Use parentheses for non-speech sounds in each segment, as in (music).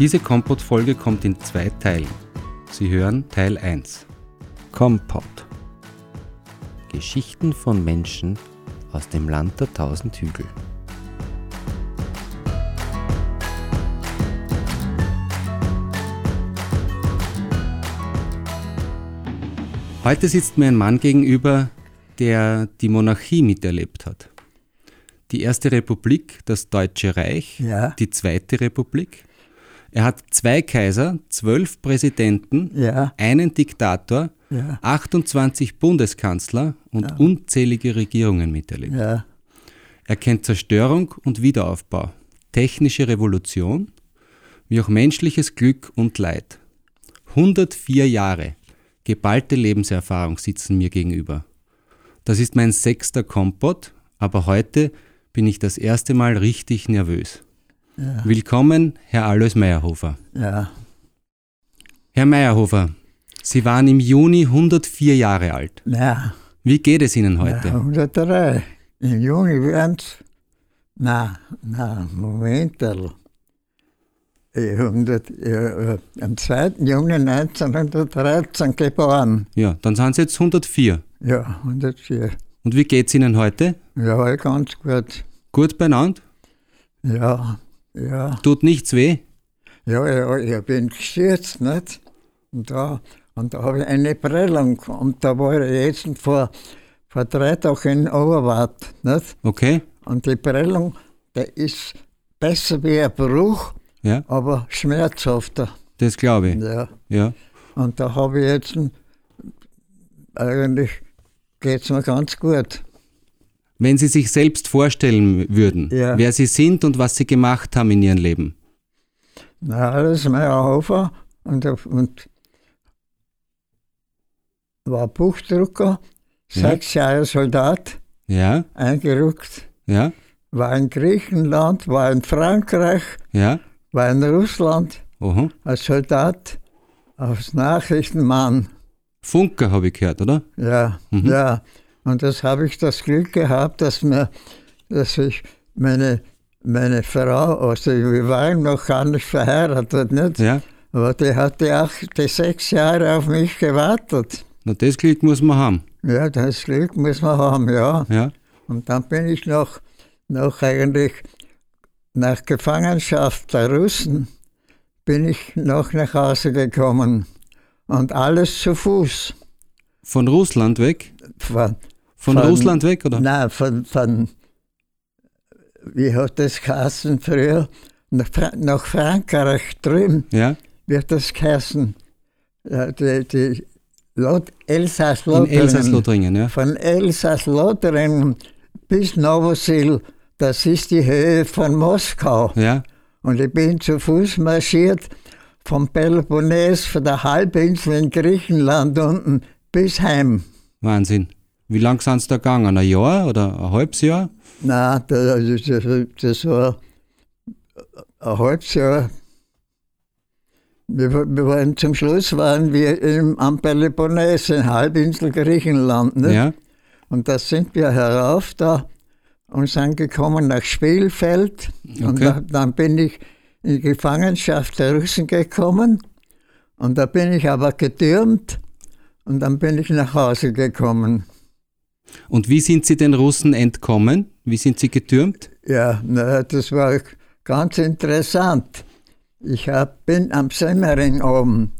Diese Kompott-Folge kommt in zwei Teilen. Sie hören Teil 1. Kompott. Geschichten von Menschen aus dem Land der tausend Hügel. Heute sitzt mir ein Mann gegenüber, der die Monarchie miterlebt hat. Die Erste Republik, das Deutsche Reich, Ja. die Zweite Republik. Er hat zwei Kaiser, zwölf Präsidenten, Ja. einen Diktator, Ja. 28 Bundeskanzler und unzählige Regierungen miterlebt. Ja, Er kennt Zerstörung und Wiederaufbau, technische Revolution, wie auch menschliches Glück und Leid. 104 Jahre, geballte Lebenserfahrung sitzen mir gegenüber. Das ist mein sechster Kompott, aber heute bin ich das erste Mal richtig nervös. Willkommen, Herr Alois Meyerhofer. ja, Herr Meyerhofer, Sie waren im Juni 104 Jahre alt. ja. Wie geht es Ihnen heute? 103. Im Juni wären's. Na, na, Moment. Ich 100, ja, äh, am 2. Juni 1913 geboren. Ja, dann sind Sie jetzt 104. Ja, 104. Und wie geht's Ihnen heute? Ja, ganz gut. Gut beieinander? Ja, ja. Tut nichts weh? Ja, ja, ich bin gestürzt, nicht? Und da, und da habe ich eine Prellung. Und da war ich jetzt vor, vor drei Tagen in Oberwart, nicht? Okay? Und die Prellung, der ist besser wie ein Bruch, Ja, aber schmerzhafter. das glaube ich. Ja. Ja. Und da habe ich jetzt eigentlich geht es mir ganz gut. Wenn Sie sich selbst vorstellen würden, Ja. wer Sie sind und was Sie gemacht haben in Ihrem Leben. Na, alles Meyerhofer und, und war Buchdrucker, Ja. sechs Jahre Soldat, Ja, eingerückt, ja, war in Griechenland, war in Frankreich, ja. war in Russland Oho. als Soldat, als Nachrichtenmann. Funker habe ich gehört, oder? Ja, Mhm. ja. Und das habe ich das Glück gehabt, dass mir, dass ich meine, meine Frau, also wir waren noch gar nicht verheiratet, nicht? Ja. Aber die hat die, acht, die sechs Jahre auf mich gewartet. Na, das Glück muss man haben. Ja, das Glück muss man haben, ja. Ja. Und dann bin ich noch, noch eigentlich nach Gefangenschaft der Russen, bin ich noch nach Hause gekommen. Und alles zu Fuß. Von Russland weg? Von, Von, Von- Russland weg, oder? Nein, von, von, wie hat das geheißen früher? Nach, Fra nach Frankreich drüben Ja. wird das geheißen. Ja, die, die Lot In Elsass-Lothringen. Elsass-Lothringen, ja. Von Elsass-Lothringen bis Novosil, das ist die Höhe von Moskau. Ja. Und ich bin zu Fuß marschiert vom Peloponnes, von der Halbinsel in Griechenland unten bis heim. Wahnsinn. Wie lang sind Sie da gegangen? Ein Jahr oder ein halbes Jahr? Nein, das, das, war ein halbes Jahr. Wir, wir waren zum Schluss waren wir im, am Peloponnes, in Halbinsel Griechenland. Nicht? Ja. Und da sind wir herauf da und sind gekommen nach Spielfeld. Und Okay. da, dann bin ich in die Gefangenschaft der Russen gekommen. Und da bin ich aber getürmt. Und dann bin ich nach Hause gekommen. Und wie sind Sie den Russen entkommen? Wie sind Sie getürmt? Ja, na, das war ganz interessant. Ich hab, bin am Semmering oben.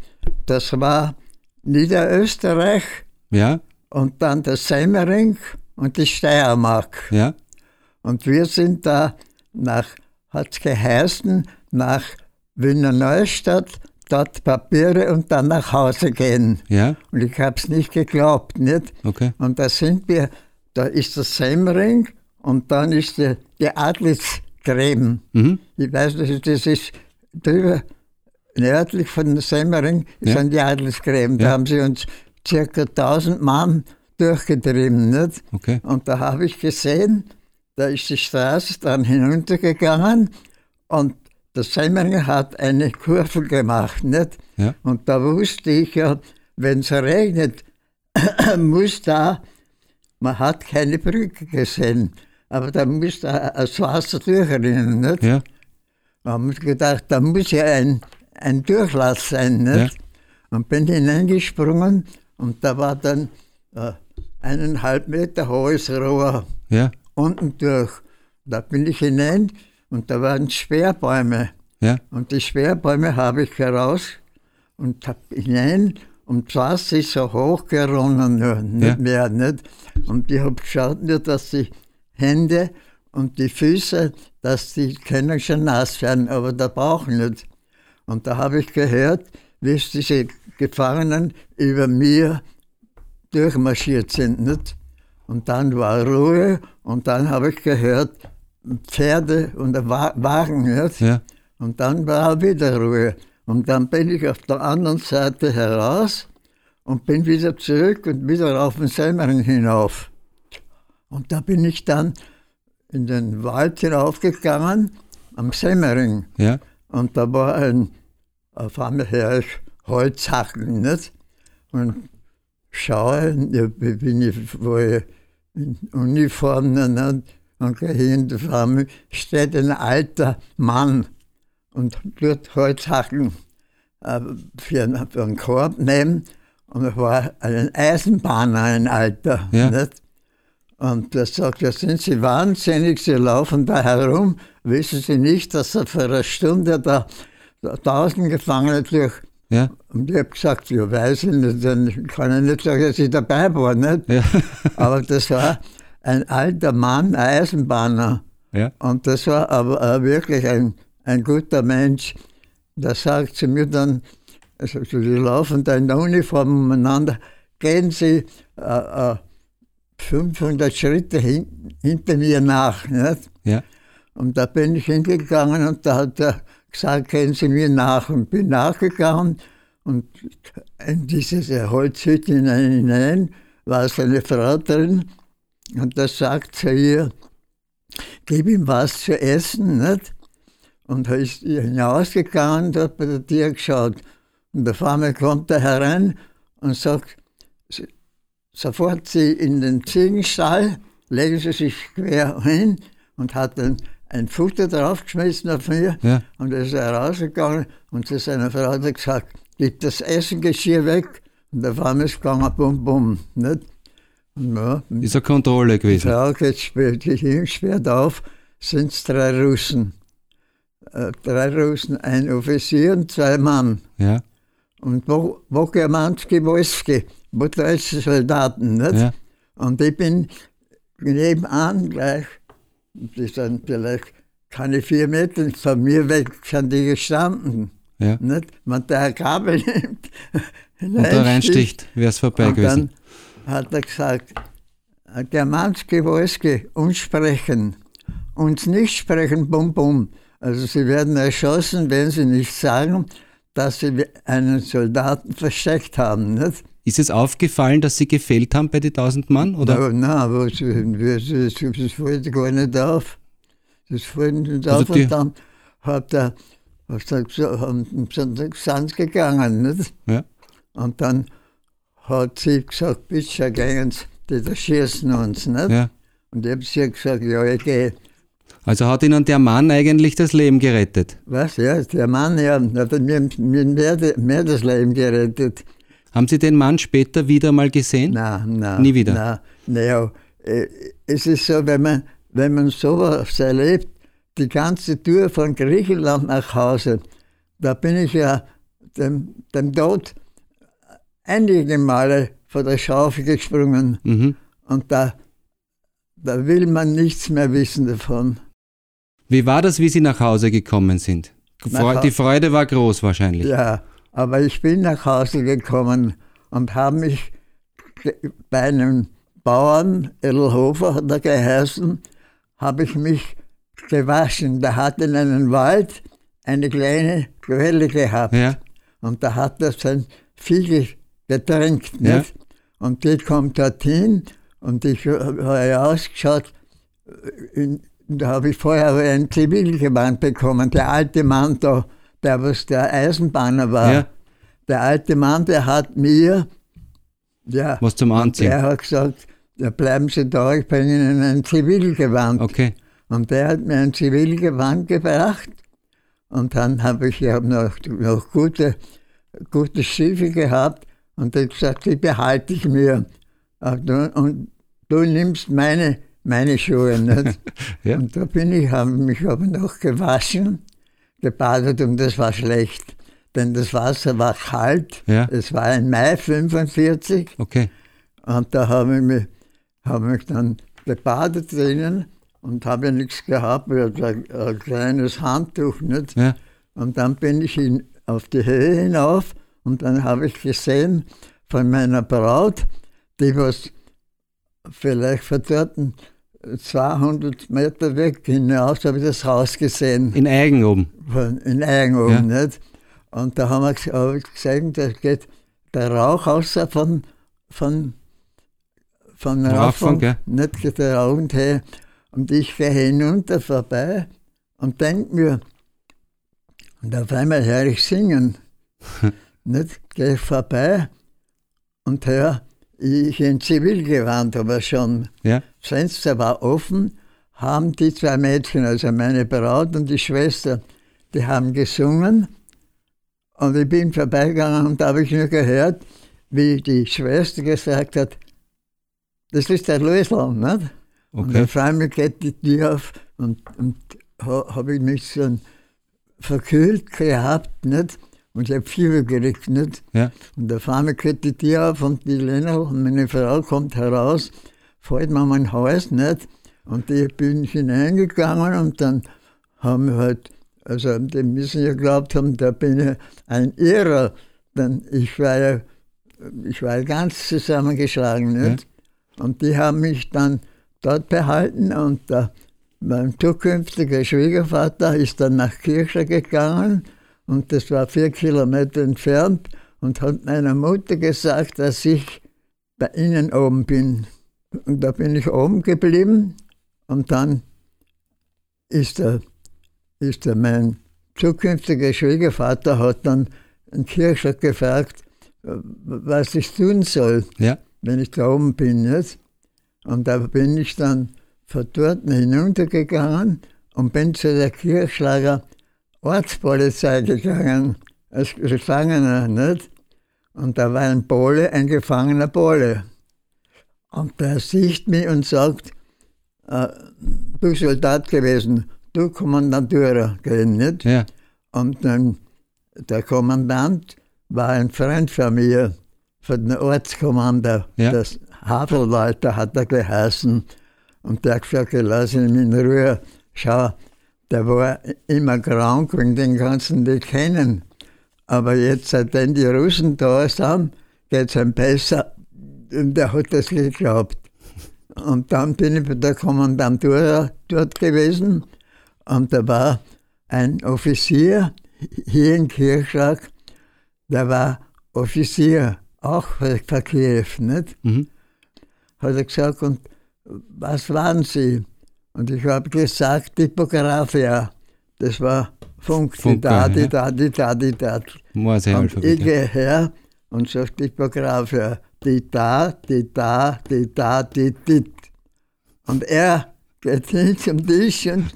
Das war Niederösterreich Ja. und dann der Semmering und die Steiermark. Ja. Und wir sind da nach, hat es geheißen, nach Wiener Neustadt, dort Papiere und dann nach Hause gehen. Ja. Und ich habe es nicht geglaubt, nicht? Okay. Und da sind wir, da ist der Semmering und dann ist die, die Adelsgräben. Mhm. Ich weiß nicht, das ist drüber, nördlich von Semmering Ja. sind die Adelsgräben. Da Ja. haben sie uns circa 1000 Mann durchgetrieben. Nicht? Okay. Und da habe ich gesehen, da ist die Straße dann hinuntergegangen und der Semmeringer hat eine Kurve gemacht. Nicht? Ja. Und da wusste ich ja, wenn es regnet, (clears throat) muss da, man hat keine Brücke gesehen, aber da muss da das Wasser durchrinnen. Nicht? Ja. Da haben wir gedacht, da muss ja ein, ein Durchlass sein. Nicht? Und bin hineingesprungen und da war dann äh, eineinhalb Meter hohes Rohr Ja. unten durch. Da bin ich hinein und da waren Sperrbäume. Ja. Und die Sperrbäume habe ich heraus und hab hinein und Wasser ist so hochgeronnen, nur, nicht Ja. mehr. Nicht? Und ich habe geschaut, nur, dass die Hände und die Füße, dass die können schon nass werden, aber der Bauch nicht. Und da habe ich gehört, wie es diese Gefangenen über mir durchmarschiert sind. Nicht? Und dann war Ruhe und dann habe ich gehört, Pferde und der Wa- Wagen. Nicht? Ja. Und dann war wieder Ruhe. Und dann bin ich auf der anderen Seite heraus und bin wieder zurück und wieder auf den Semmering hinauf. Und da bin ich dann in den Wald hinaufgegangen, am Semmering. Ja. Und da war ein, auf einmal her ich Holzhackeln, nicht? Und schaue, bin ich, wo ich in Uniform nicht? Und hin, auf einmal steht ein alter Mann und tut Holzhackeln äh, für, einen- für einen Korb nehmen. Und es war ein Eisenbahner, ein alter. Ja. Nicht? Und der sagt, ja, sind Sie wahnsinnig, Sie laufen da herum, wissen Sie nicht, dass er für eine Stunde da, da tausend Gefangene durch. Ja. Und ich habe gesagt, ja, weiß ich nicht, dann kann ich nicht sagen, dass ich dabei war. Nicht? Ja. Aber das war ein alter Mann, ein Eisenbahner. Ja. Und das war aber wirklich ein, ein guter Mensch. Der sagt zu mir dann, also die laufen da in der Uniform umeinander, gehen Sie äh, äh, 500 Schritte hin, hinter mir nach. Nicht? Ja. Und da bin ich hingegangen und da hat er gesagt, gehen Sie mir nach. Und bin nachgegangen und in diese Holzhütte hinein war seine Frau drin und da sagt zu ihr, gib ihm was zu essen, nicht? Und er ist hinausgegangen und hat bei der Tür geschaut. Und auf einmal kommt er herein und sagt, "S- sofort Sie in den Ziegenstall, legen Sie sich quer hin und hat dann ein Futter draufgeschmissen auf mir. Ja. Und er ist herausgegangen und zu seiner Frau hat gesagt, gib das Essengeschirr weg. Und auf einmal ist es gegangen, bum, bum. Nicht? Ja, Ist eine Kontrolle gewesen. Sperrt, die sperrt auf, sind es drei Russen. Äh, drei Russen, ein Offizier und zwei Mann. Ja. Und Wo- Wokermanski Wolski, wo deutsche Soldaten. Nicht? Ja. Und ich bin nebenan gleich, die sind vielleicht keine vier Meter von mir weg, sind die gestanden. Ja. Nicht? Wenn der Kabel nimmt, (laughs) Und da reinsticht, wäre es vorbei gewesen. Hat er gesagt, Germanski Wolski, uns sprechen, uns nicht sprechen, bum bum. Also sie werden erschossen, wenn sie nicht sagen, dass sie einen Soldaten versteckt haben. Nicht? Ist es aufgefallen, dass Sie gefehlt haben bei den 1000 Mann? Oder? Nein, aber das, das fällt gar nicht auf. Das fällt nicht Also auf. Und dann hat er, hat er sind sie gegangen. Nicht? Ja. Und dann hat sie gesagt, bitte gehen Sie, die da schießen uns. Nicht? Ja. Und ich habe sie gesagt, ja, ich gehe. Also hat Ihnen der Mann eigentlich das Leben gerettet. Was, ja, der Mann, ja, hat mir, mir mehr, mehr das Leben gerettet. Haben Sie den Mann später wieder mal gesehen? Nein, nein. Nie wieder? Nein, naja, äh, es ist so, wenn man, wenn man sowas erlebt, die ganze Tour von Griechenland nach Hause, da bin ich ja dem, dem Tod einige Male von der Schaufel gesprungen Mhm. und da, da will man nichts mehr wissen davon. Wie war das, wie Sie nach Hause gekommen sind? Nach- Die Freude war groß wahrscheinlich. Ja, aber ich bin nach Hause gekommen und habe mich bei einem Bauern, Edelhofer hat er geheißen, habe ich mich gewaschen. Der hat in einem Wald eine kleine Quelle gehabt Ja. und da hat er sein Vieh getränkt. Ja. Nicht? Und die kommt dorthin und ich habe ausgeschaut, in, da habe ich vorher ein Zivilgewand bekommen. Der alte Mann da, der was der Eisenbahner war, Ja. der alte Mann, der hat mir, ja, Was zum Anziehen. der hat gesagt, ja, bleiben Sie da, ich bringe Ihnen ein Zivilgewand. Okay. Und der hat mir ein Zivilgewand gebracht Und dann habe ich ja noch, noch gute, gute Stiefel gehabt und er hat gesagt, die behalte ich mir. Und du nimmst meine, meine Schuhe. Nicht? (laughs) ja. Und da bin ich, habe mich aber noch gewaschen, gebadet und das war schlecht. Denn das Wasser war kalt. Ja. Es war im Mai 45. Okay. Und da habe ich mich, habe mich dann gebadet drinnen und habe nichts gehabt, ein, ein kleines Handtuch. Nicht? Ja. Und dann bin ich in, auf die Höhe hinauf und dann habe ich gesehen von meiner Braut, die was vielleicht von dort 200 Meter weg hinaus, habe ich das Haus gesehen. In Eigen oben? In Eigen oben, ja. nicht? Und da haben wir hab ich gesehen, da geht der Rauch außer von, von, von Raufung, nicht geht der Rauch und her. Und ich fahre hinunter vorbei und denke mir, und auf einmal höre ich singen. (laughs) nicht? Gehe ich vorbei und höre, ich in Zivilgewand, aber schon. Ja. Das Fenster war offen, haben die zwei Mädchen, also meine Braut und die Schwester, die haben gesungen. Und ich bin vorbeigegangen und da habe ich nur gehört, wie die Schwester gesagt hat, das ist der Lösel, nicht? Okay. Und auf einmal geht die Tür auf und, und habe ich mich so verkühlt gehabt, nicht? Und ich habe Fieber gekriegt, nicht? Ja. Und auf einmal geht die Tür auf und die Lena, meine Frau, kommt heraus, fällt mir mein Haus, nicht? Und ich bin hineingegangen und dann haben wir halt, also die müssen ja geglaubt haben, da bin ich ein Irrer, denn ich war ja, ich war ganz zusammengeschlagen, nicht? Ja. Und die haben mich dann dort behalten und der, mein zukünftiger Schwiegervater ist dann nach Kirche gegangen und das war vier Kilometer entfernt und hat meiner Mutter gesagt, dass ich bei ihnen oben bin. Und da bin ich oben geblieben und dann ist er, ist er mein zukünftiger Schwiegervater hat dann in Kirche gefragt, was ich tun soll, ja. wenn ich da oben bin. Jetzt. Und da bin ich dann von dort hinuntergegangen und bin zu der Kirchschlager Ortspolizei gegangen, als Gefangener, nicht? Und da war ein Pole, ein gefangener Pole. Und der sieht mich und sagt, äh, du Soldat gewesen, du Kommandantur gehen, nicht? Ja. Und dann der Kommandant war ein Freund von mir, von den Ortskommandeur, ja. das Havelwalter hat er geheißen. Und der hat gesagt, lass ihn in Ruhe. Schau, der war immer krank und den nicht kennen. Aber jetzt, seitdem die Russen da sind, geht es ihm besser. Und der hat das geglaubt. Und dann bin ich bei der Kommandantur dort gewesen und da war ein Offizier hier in Kirchschlag, der war Offizier, auch für Kiew, nicht? Mhm hat er gesagt, und was waren Sie? Und ich habe gesagt, Typografia. Das war Funk, Funk die da, die da, die da, die da. Und ich gehe her und sage Typografia. Die da, die da, die da, die dit. Und er geht hin zum Tisch und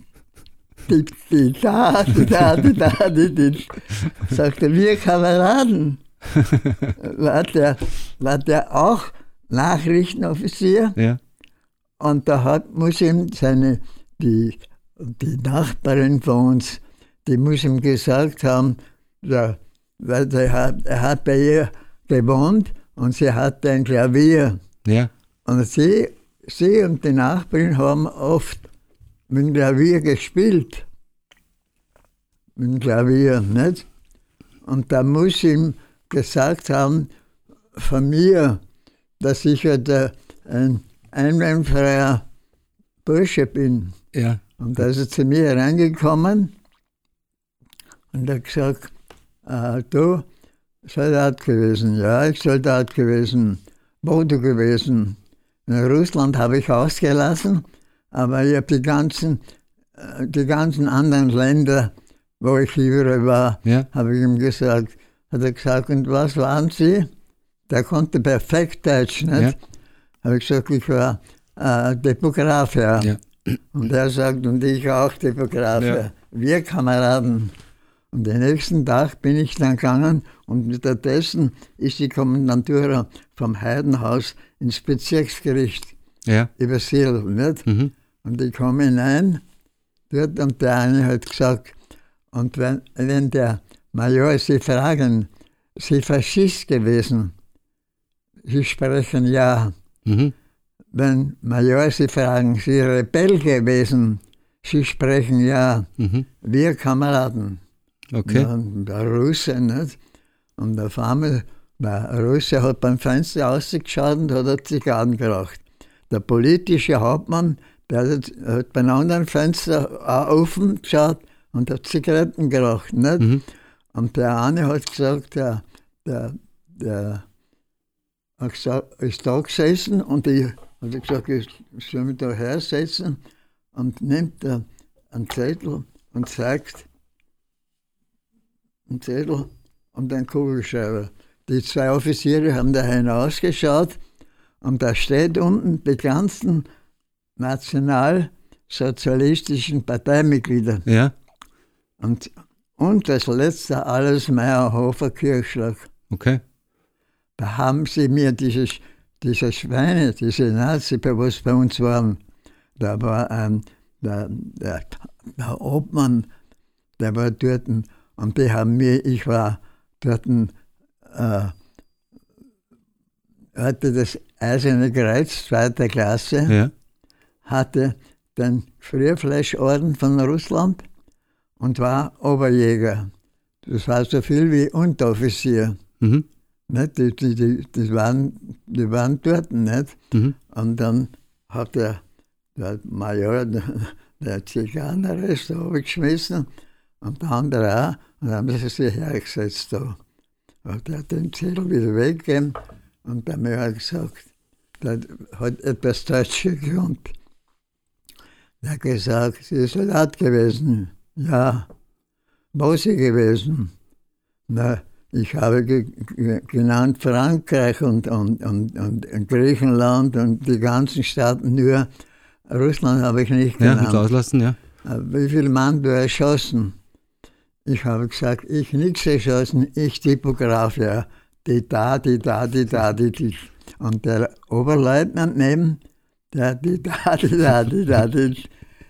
die, die da, die da, die da, die dit. Sagte, wir Kameraden. (laughs) War der, war der auch Nachrichtenoffizier. Ja. Und da hat, muss ihm seine, die, die Nachbarin von uns, die muss ihm gesagt haben, der, weil der hat, er hat bei ihr gewohnt und sie hatte ein Klavier. Ja. Und sie, sie und die Nachbarin haben oft mit dem Klavier gespielt. Mit dem Klavier, nicht? Und da muss ihm gesagt haben, von mir, dass ich halt ein einwandfreier Bursche bin. Ja. Und da ist er zu mir reingekommen und hat gesagt, ah, du, Soldat gewesen, ja, ich Soldat gewesen, wo du gewesen. In Russland habe ich ausgelassen, aber ich habe die ganzen, äh, die ganzen anderen Länder, wo ich überall war, ja. habe ich ihm gesagt, hat er gesagt, und was waren sie? Der konnte perfekt Deutsch, nicht? Ja. Habe ich gesagt, ich war äh, Typograf, ja. ja. Und er sagt, und ich auch Typograf, ja. Wir Kameraden. Und den nächsten Tag bin ich dann gegangen und unterdessen ist die Kommandantur vom Heidenhaus ins Bezirksgericht Ja. übersiedelt. Nicht? Mhm. Und ich komme hinein dort und der eine hat gesagt, und wenn, wenn der Major Sie fragen, Sie Faschist gewesen? Sie sprechen ja. Mhm. Wenn Major Sie fragen, Sie Rebell gewesen? Sie sprechen ja. Mhm. Wir Kameraden. Okay. Ja, der Russe, nicht? Und auf einmal, der Russe hat beim Fenster rausgeschaut und hat Zigarren geraucht. Der politische Hauptmann, der hat, hat beim anderen Fenster auch offen geschaut und hat Zigaretten geraucht. Nicht? Mhm. Und der eine hat gesagt, der, der, der gesagt, ist da gesessen und ich hat gesagt, ich soll mich da hersetzen und nimmt da einen Zettel und zeigt einen Zettel und einen Kugelschreiber. Die zwei Offiziere haben da hinausgeschaut und da steht unten die ganzen nationalsozialistischen Parteimitglieder. Ja. Und, und das letzte alles Meyerhofer Kirchschlag. Okay. Da haben sie mir dieses, diese Schweine, diese Nazi, was bei uns waren, da war ein, der, der, der Obmann, der war dort und die haben mir, ich war dort, äh, hatte das Eiserne Kreuz zweiter Klasse, Ja. hatte den Frierfleischorden von Russland und war Oberjäger. Das war so viel wie Unteroffizier. Mhm. Nicht? Die, die, die, die, waren, die waren dort nicht. Mhm. Und dann hat der, der Major, der, der Zigarrenrest da geschmissen und der andere auch. Und dann haben sie sich hergesetzt da. Und der hat den Zettel wieder weggegeben und der Major hat gesagt, der hat etwas Deutsch gekonnt. Der hat gesagt, sie ist Soldat gewesen. Ja. Wo sie gewesen? Na, ich habe ge ge genannt Frankreich und, und, und, und Griechenland und die ganzen Staaten, nur Russland habe ich nicht Ja, genannt. mit auslassen, ja. Wie viele Mann du erschossen? Ich habe gesagt, ich nichts erschossen, ich Typograf, ja. Die da, die da, die da, die, die. Und der Oberleutnant neben, der die da, (laughs) die da, die da, die.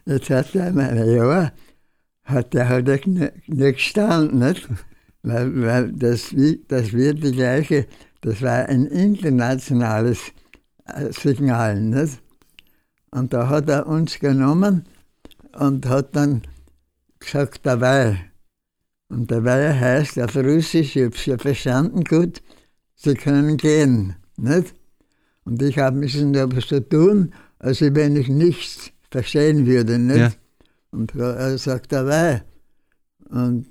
Jetzt hat er meine, ja, hat der er nicht, nicht gestanden, nicht? Weil, weil das, das wird die gleiche, das war ein internationales äh, Signal, nicht? Und da hat er uns genommen und hat dann gesagt, dabei. Und dabei heißt auf Russisch, ich habe es ja verstanden gut, Sie können gehen. Nicht? Und ich habe müssen aber so tun, als wenn ich nichts verstehen würde. Nicht? Ja. Und er sagt dabei. Und,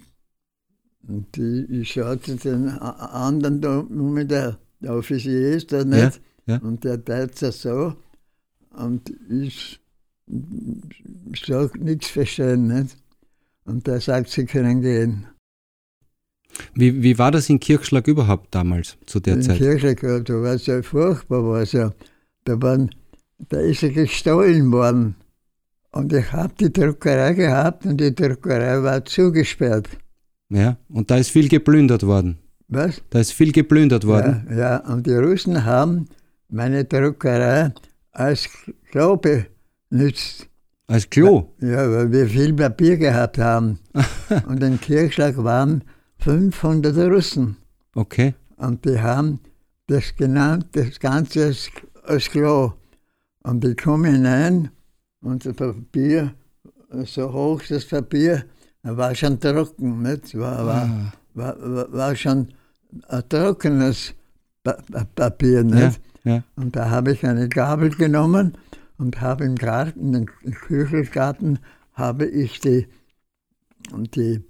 und die, ich schaute den anderen da um mit der, der Offizier ist da nicht. ja. Und der Deutscher so. Und ich sage nichts verstehen. Nicht? Und der sagt, sie können gehen. Wie, wie war das in Kirchschlag überhaupt damals, zu der in Zeit? Kirche gehabt, da war es ja furchtbar, war's ja. Da, waren, da ist er gestohlen worden. Und ich habe die Druckerei gehabt und die Druckerei war zugesperrt. Ja. Und da ist viel geplündert worden. Was? Da ist viel geplündert worden. Ja, ja, und die Russen haben meine Druckerei als Klo benutzt. Als Klo. Ja, weil wir viel Papier gehabt haben. (laughs) und im Kirchschlag waren 500 Russen. Okay. Und die haben das genannt, das Ganze als, als Klo. Und ich komme hinein und das Papier, so hoch das Papier, war schon trocken. Nicht? War, war, Ah. war, war, war schon ein trockenes pa Pa- Papier. Nicht? Ja, ja. Und da habe ich eine Gabel genommen und habe im Garten, im Küchelgarten, habe ich die, die,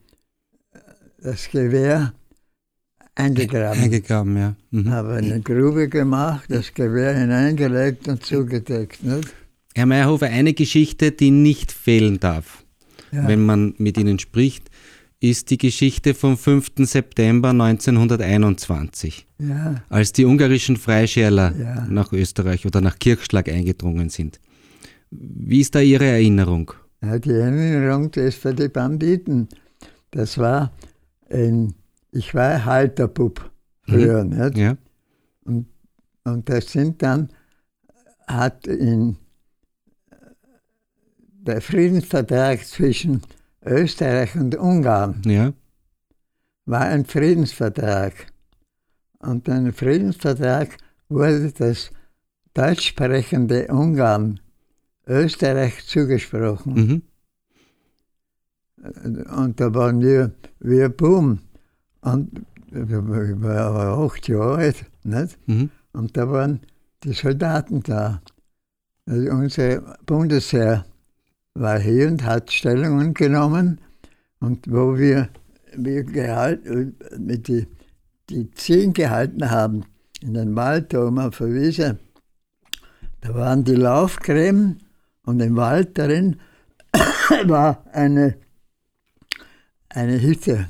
das Gewehr eingegraben. Eingegraben, ja. Mhm. habe eine Grube gemacht, das Gewehr hineingelegt und zugedeckt. Nicht? Herr Meyerhofer, eine Geschichte, die nicht fehlen darf, Ja. wenn man mit Ihnen spricht, ist die Geschichte vom 5. September 1921, Ja, als die ungarischen Freischärler Ja. nach Österreich oder nach Kirchschlag eingedrungen sind. Wie ist da Ihre Erinnerung? die Erinnerung ist für die Banditen. Das war in, ich war Halterbub früher, Mhm. nicht? Ja. Und, und das sind dann, hat in der Friedensvertrag zwischen Österreich und Ungarn Ja. war ein Friedensvertrag. Und im Friedensvertrag wurde das deutsch sprechende Ungarn Österreich zugesprochen. Mhm. Und da waren wir, wir Boom. Und ich war aber acht Jahre alt, nicht? Mhm. Und da waren die Soldaten da. Also unser Bundesheer war hier und hat Stellungen genommen. Und wo wir, wir gehalten, mit die, die Ziehen gehalten haben, in den Wald da oben auf der Wiese, da waren die Laufgräben und im Wald darin (coughs) war eine, eine Hütte.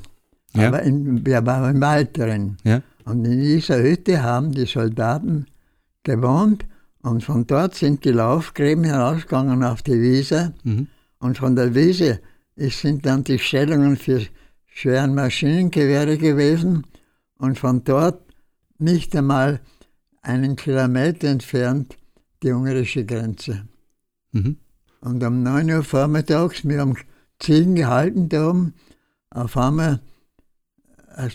Ja. Aber in, wir waren im Wald drin. Ja. Und in dieser Hütte haben die Soldaten gewohnt und von dort sind die Laufgräben herausgegangen auf die Wiese Mhm. und von der Wiese sind dann die Stellungen für schweren Maschinengewehre gewesen und von dort nicht einmal einen Kilometer entfernt die ungarische Grenze. Mhm. Und um 9 Uhr vormittags, wir haben Ziegen gehalten da oben, auf einmal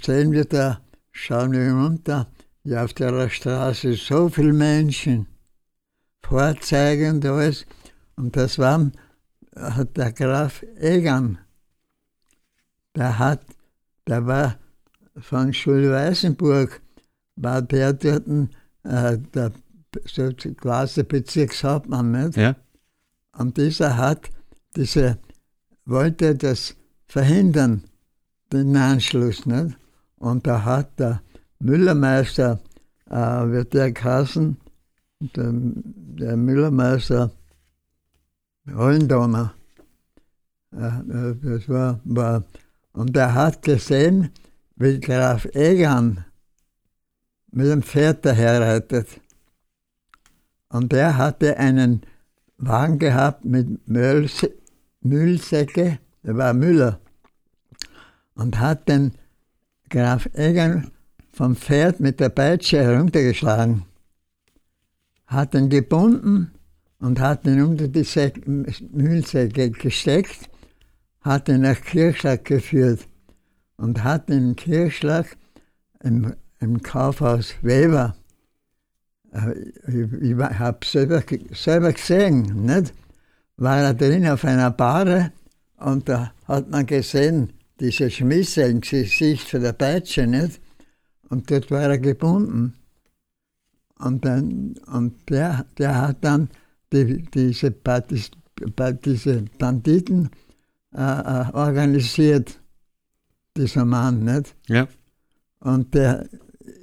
sehen wir da, schauen wir runter, ja, auf der Straße so viele Menschen, Fahrzeuge und alles. Und das war, hat der Graf Egan, der hat, der war von Schulweißenburg, war der dort äh, der so quasi Bezirkshauptmann, nicht? Ja. Und dieser hat diese, wollte das verhindern, den Anschluss. Nicht? Und da hat der Müllermeister, äh, wird der geheißen, der, der Müllermeister Hollendonner, äh, äh, das war, war, und er hat gesehen, wie Graf Egan mit dem Pferd daherreitet. Und er hatte einen Wagen gehabt mit Müllse Müllsäcke, der war Müller, und hat den Graf Egan vom Pferd mit der Peitsche heruntergeschlagen, hat ihn gebunden und hat ihn unter die Säck Müllsäcke gesteckt, hat ihn nach Kirchschlag geführt und hat den Kirchschlag im, im Kaufhaus Weber äh, ich, ich habe selber, selber gesehen, nicht? war er drin auf einer Bahre und da hat man gesehen, diese Schmisse im Gesicht von der Peitsche, nicht? Und dort war er gebunden. Und, dann, und der, der hat dann die, diese, Partys, diese Banditen äh, äh, organisiert, dieser Mann, nicht? Ja. Und der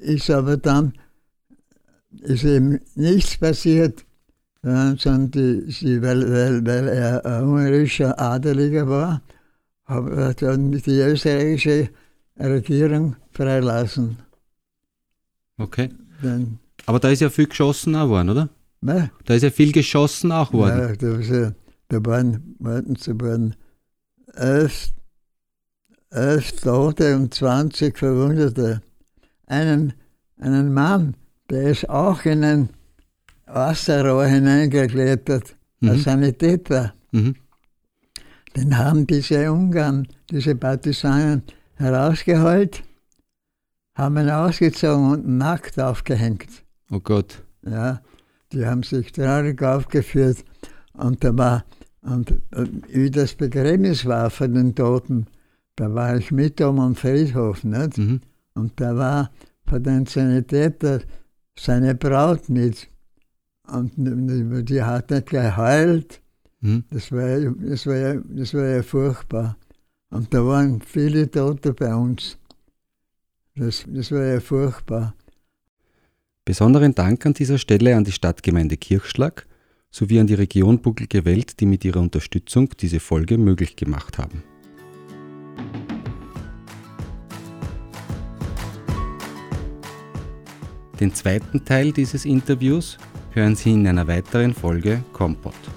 ist aber dann ist ihm nichts passiert, sondern die, sie, weil, weil, weil er ein ungarischer Adeliger war, hat er dann die österreichische Regierung freilassen. Okay. Dann, Aber da ist ja viel geschossen auch worden, oder? ne? Da ist ja viel geschossen auch worden. Ja, da, was, äh, da waren, warten Sie, waren elf, elf Tote und 20 Verwundete. Einen, einen Mann, der ist auch in ein Wasserrohr hineingeklettert, Mhm. ein Sanitäter. Mhm. Den haben diese Ungarn, diese Partisanen herausgeholt, haben ihn ausgezogen und nackt aufgehängt. Oh Gott. Ja, die haben sich traurig aufgeführt. Und da war, und wie das Begräbnis war von den Toten, da war ich mit um am Friedhof, nicht? Mhm. Und da war von den Sanitäter seine Braut mit. Und die hat nicht geheult. Mhm. Das war, ja- das, war ja, das war ja furchtbar. Und da waren viele Tote bei uns. Das, das war ja furchtbar. Besonderen Dank an dieser Stelle an die Stadtgemeinde Kirchschlag sowie an die Region Buckelige Welt, die mit ihrer Unterstützung diese Folge möglich gemacht haben. Den zweiten Teil dieses Interviews hören Sie in einer weiteren Folge Kompott.